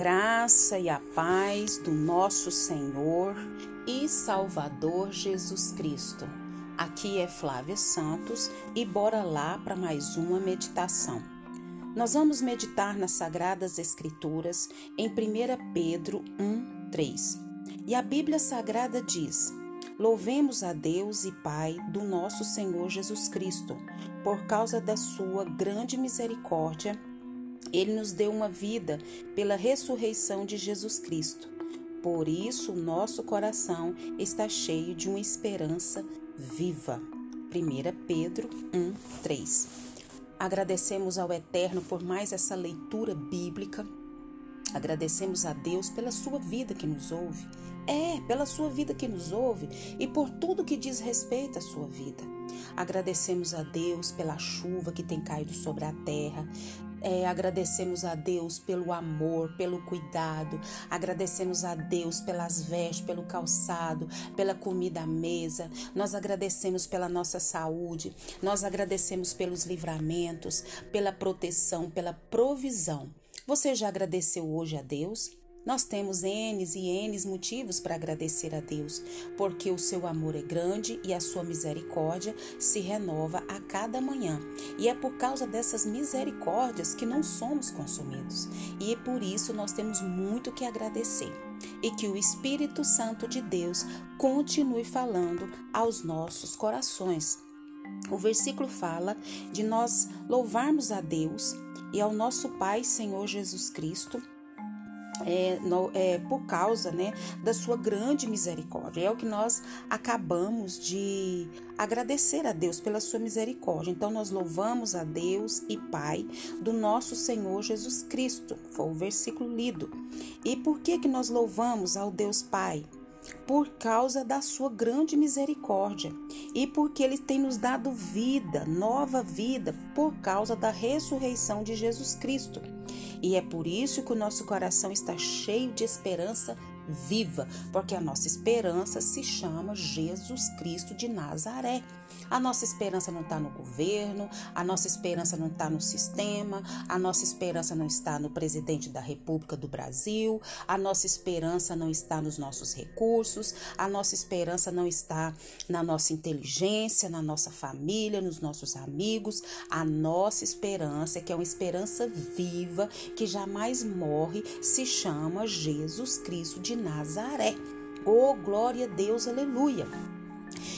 graça e a paz do nosso Senhor e Salvador Jesus Cristo. Aqui é Flávia Santos e bora lá para mais uma meditação. Nós vamos meditar nas Sagradas Escrituras em 1 Pedro 1, 3. E a Bíblia Sagrada diz: Louvemos a Deus e Pai do nosso Senhor Jesus Cristo, por causa da sua grande misericórdia ele nos deu uma vida pela ressurreição de Jesus Cristo. Por isso, nosso coração está cheio de uma esperança viva. 1 Pedro 1, 3. Agradecemos ao Eterno por mais essa leitura bíblica. Agradecemos a Deus pela sua vida que nos ouve. É, pela sua vida que nos ouve e por tudo que diz respeito à sua vida. Agradecemos a Deus pela chuva que tem caído sobre a terra, é, agradecemos a Deus pelo amor, pelo cuidado, agradecemos a Deus pelas vestes, pelo calçado, pela comida à mesa, nós agradecemos pela nossa saúde, nós agradecemos pelos livramentos, pela proteção, pela provisão. Você já agradeceu hoje a Deus? Nós temos N e N motivos para agradecer a Deus, porque o seu amor é grande e a sua misericórdia se renova a cada manhã. E é por causa dessas misericórdias que não somos consumidos. E é por isso nós temos muito que agradecer. E que o Espírito Santo de Deus continue falando aos nossos corações. O versículo fala de nós louvarmos a Deus e ao nosso Pai, Senhor Jesus Cristo é, no, é, por causa né, da sua grande misericórdia. É o que nós acabamos de agradecer a Deus pela sua misericórdia. Então, nós louvamos a Deus e Pai do nosso Senhor Jesus Cristo. Foi o versículo lido. E por que, que nós louvamos ao Deus Pai? por causa da sua grande misericórdia e porque ele tem nos dado vida, nova vida, por causa da ressurreição de Jesus Cristo. E é por isso que o nosso coração está cheio de esperança viva, porque a nossa esperança se chama Jesus Cristo de Nazaré. A nossa esperança não está no governo, a nossa esperança não está no sistema, a nossa esperança não está no presidente da República do Brasil, a nossa esperança não está nos nossos recursos, a nossa esperança não está na nossa inteligência, na nossa família, nos nossos amigos. A nossa esperança, que é uma esperança viva, que jamais morre, se chama Jesus Cristo de Nazaré. Oh, glória a Deus, aleluia.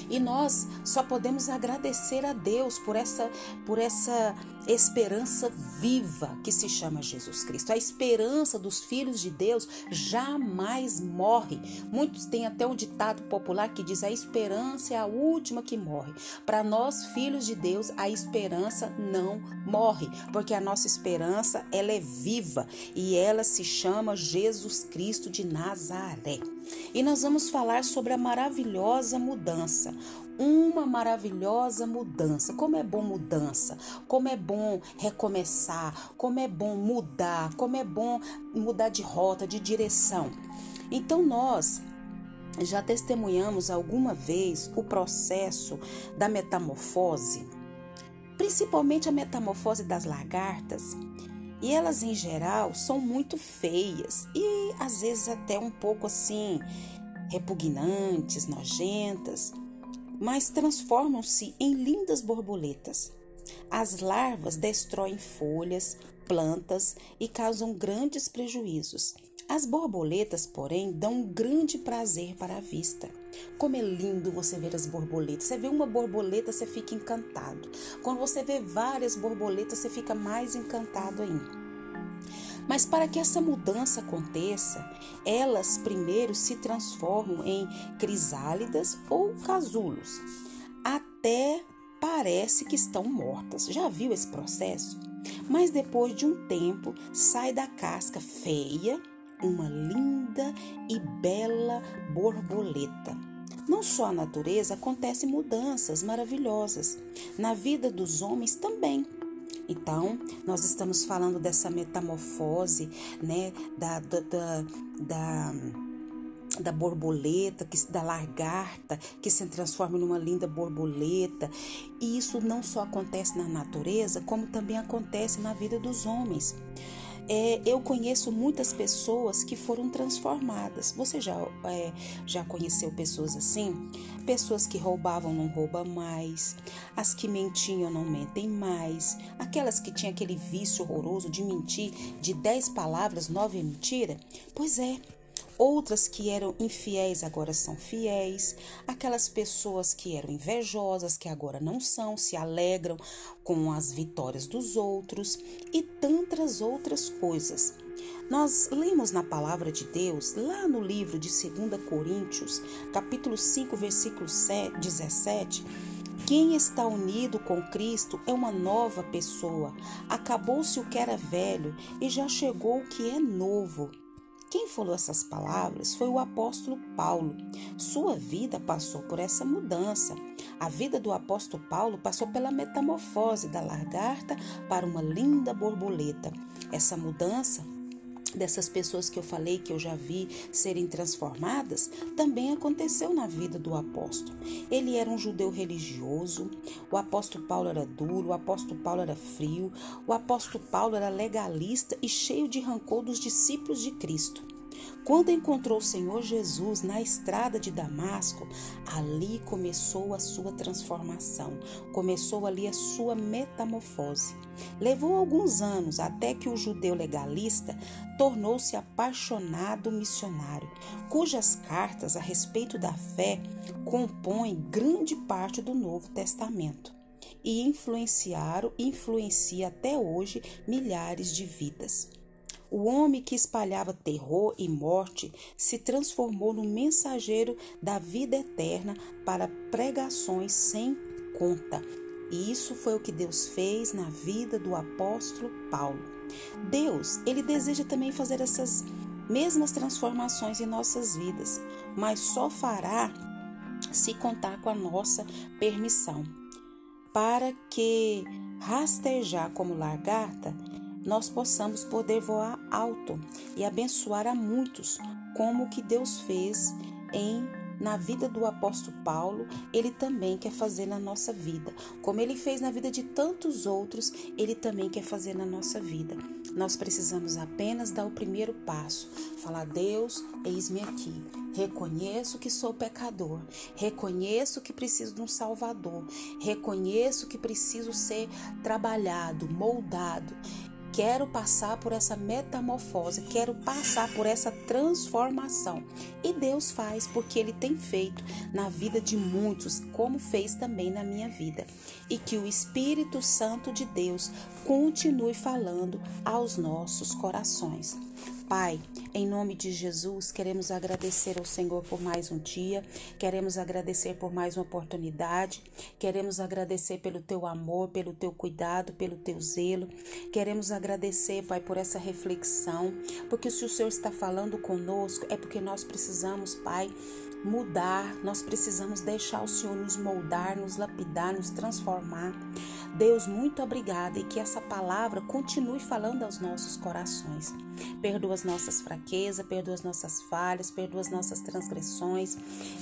E nós só podemos agradecer a Deus por essa por essa esperança viva que se chama Jesus Cristo. A esperança dos filhos de Deus jamais morre. Muitos têm até um ditado popular que diz: a esperança é a última que morre. Para nós, filhos de Deus, a esperança não morre, porque a nossa esperança ela é viva e ela se chama Jesus Cristo de Nazaré. E nós vamos falar sobre a maravilhosa mudança. Uma maravilhosa mudança. Como é bom mudança, como é bom recomeçar, como é bom mudar, como é bom mudar de rota, de direção. Então nós já testemunhamos alguma vez o processo da metamorfose, principalmente a metamorfose das lagartas. E elas, em geral, são muito feias e às vezes até um pouco assim repugnantes, nojentas, mas transformam-se em lindas borboletas. As larvas destroem folhas, plantas e causam grandes prejuízos. As borboletas, porém, dão um grande prazer para a vista. Como é lindo você ver as borboletas. Você vê uma borboleta, você fica encantado. Quando você vê várias borboletas, você fica mais encantado ainda. Mas para que essa mudança aconteça, elas primeiro se transformam em crisálidas ou casulos, até parece que estão mortas. Já viu esse processo? Mas depois de um tempo, sai da casca feia uma linda e bela borboleta. Não só na natureza acontecem mudanças maravilhosas, na vida dos homens também. Então, nós estamos falando dessa metamorfose, né, da, da, da, da da borboleta, que, da lagarta, que se transforma numa linda borboleta. E isso não só acontece na natureza, como também acontece na vida dos homens. É, eu conheço muitas pessoas que foram transformadas. Você já, é, já conheceu pessoas assim? Pessoas que roubavam não roubam mais, as que mentiam não mentem mais, aquelas que tinham aquele vício horroroso de mentir de dez palavras, nove é mentira? Pois é, Outras que eram infiéis agora são fiéis. Aquelas pessoas que eram invejosas, que agora não são, se alegram com as vitórias dos outros e tantas outras coisas. Nós lemos na palavra de Deus, lá no livro de 2 Coríntios, capítulo 5, versículo 17, quem está unido com Cristo é uma nova pessoa. Acabou-se o que era velho e já chegou o que é novo. Quem falou essas palavras foi o apóstolo Paulo. Sua vida passou por essa mudança. A vida do apóstolo Paulo passou pela metamorfose da lagarta para uma linda borboleta. Essa mudança dessas pessoas que eu falei que eu já vi serem transformadas, também aconteceu na vida do apóstolo. Ele era um judeu religioso, o apóstolo Paulo era duro, o apóstolo Paulo era frio, o apóstolo Paulo era legalista e cheio de rancor dos discípulos de Cristo. Quando encontrou o Senhor Jesus na estrada de Damasco, ali começou a sua transformação, começou ali a sua metamorfose. Levou alguns anos até que o judeu legalista tornou-se apaixonado missionário, cujas cartas a respeito da fé compõem grande parte do Novo Testamento e influenciaram e influencia até hoje milhares de vidas. O homem que espalhava terror e morte se transformou no mensageiro da vida eterna para pregações sem conta. E isso foi o que Deus fez na vida do apóstolo Paulo. Deus, ele deseja também fazer essas mesmas transformações em nossas vidas, mas só fará se contar com a nossa permissão. Para que rastejar como lagarta, nós possamos poder voar alto e abençoar a muitos, como o que Deus fez em na vida do apóstolo Paulo, ele também quer fazer na nossa vida. Como ele fez na vida de tantos outros, ele também quer fazer na nossa vida. Nós precisamos apenas dar o primeiro passo. Falar: Deus, eis-me aqui. Reconheço que sou pecador. Reconheço que preciso de um Salvador. Reconheço que preciso ser trabalhado, moldado. Quero passar por essa metamorfose, quero passar por essa transformação. E Deus faz porque Ele tem feito na vida de muitos, como fez também na minha vida. E que o Espírito Santo de Deus continue falando aos nossos corações. Pai, em nome de Jesus, queremos agradecer ao Senhor por mais um dia, queremos agradecer por mais uma oportunidade, queremos agradecer pelo teu amor, pelo teu cuidado, pelo teu zelo, queremos agradecer, Pai, por essa reflexão, porque se o Senhor está falando conosco, é porque nós precisamos, Pai, mudar, nós precisamos deixar o Senhor nos moldar, nos lapidar, nos transformar. Deus, muito obrigada e que essa palavra continue falando aos nossos corações. Perdoa as nossas fraquezas, perdoa as nossas falhas, perdoa as nossas transgressões.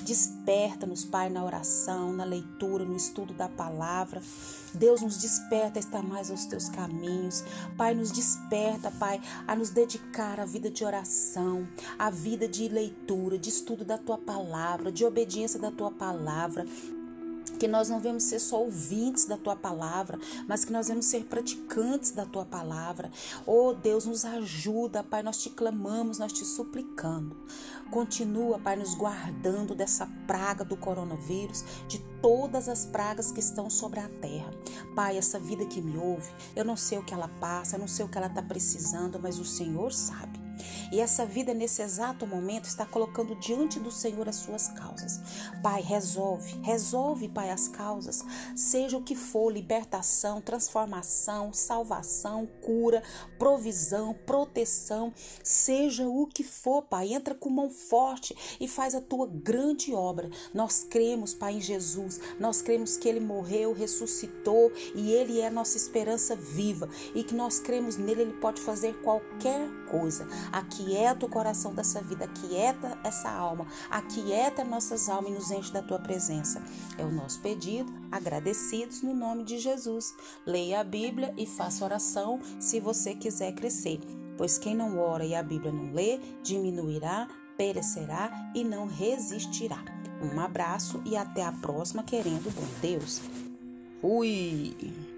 Desperta-nos, Pai, na oração, na leitura, no estudo da palavra. Deus nos desperta a estar mais aos teus caminhos. Pai, nos desperta, Pai, a nos dedicar à vida de oração, à vida de leitura, de estudo da tua palavra, de obediência da tua palavra que nós não vamos ser só ouvintes da tua palavra, mas que nós vamos ser praticantes da tua palavra. Oh Deus, nos ajuda, Pai, nós te clamamos, nós te suplicando. Continua, Pai, nos guardando dessa praga do coronavírus, de todas as pragas que estão sobre a terra. Pai, essa vida que me ouve, eu não sei o que ela passa, eu não sei o que ela está precisando, mas o Senhor sabe. E essa vida, nesse exato momento, está colocando diante do Senhor as suas causas. Pai, resolve, resolve, Pai, as causas. Seja o que for, libertação, transformação, salvação, cura, provisão, proteção, seja o que for, Pai. Entra com mão forte e faz a tua grande obra. Nós cremos, Pai, em Jesus. Nós cremos que ele morreu, ressuscitou e ele é a nossa esperança viva. E que nós cremos nele, ele pode fazer qualquer coisa. Aquieta o coração dessa vida, aquieta essa alma, aquieta nossas almas e nos enche da tua presença. É o nosso pedido, agradecidos no nome de Jesus. Leia a Bíblia e faça oração se você quiser crescer. pois quem não ora e a Bíblia não lê, diminuirá, perecerá e não resistirá. Um abraço e até a próxima, querendo bom Deus. Fui!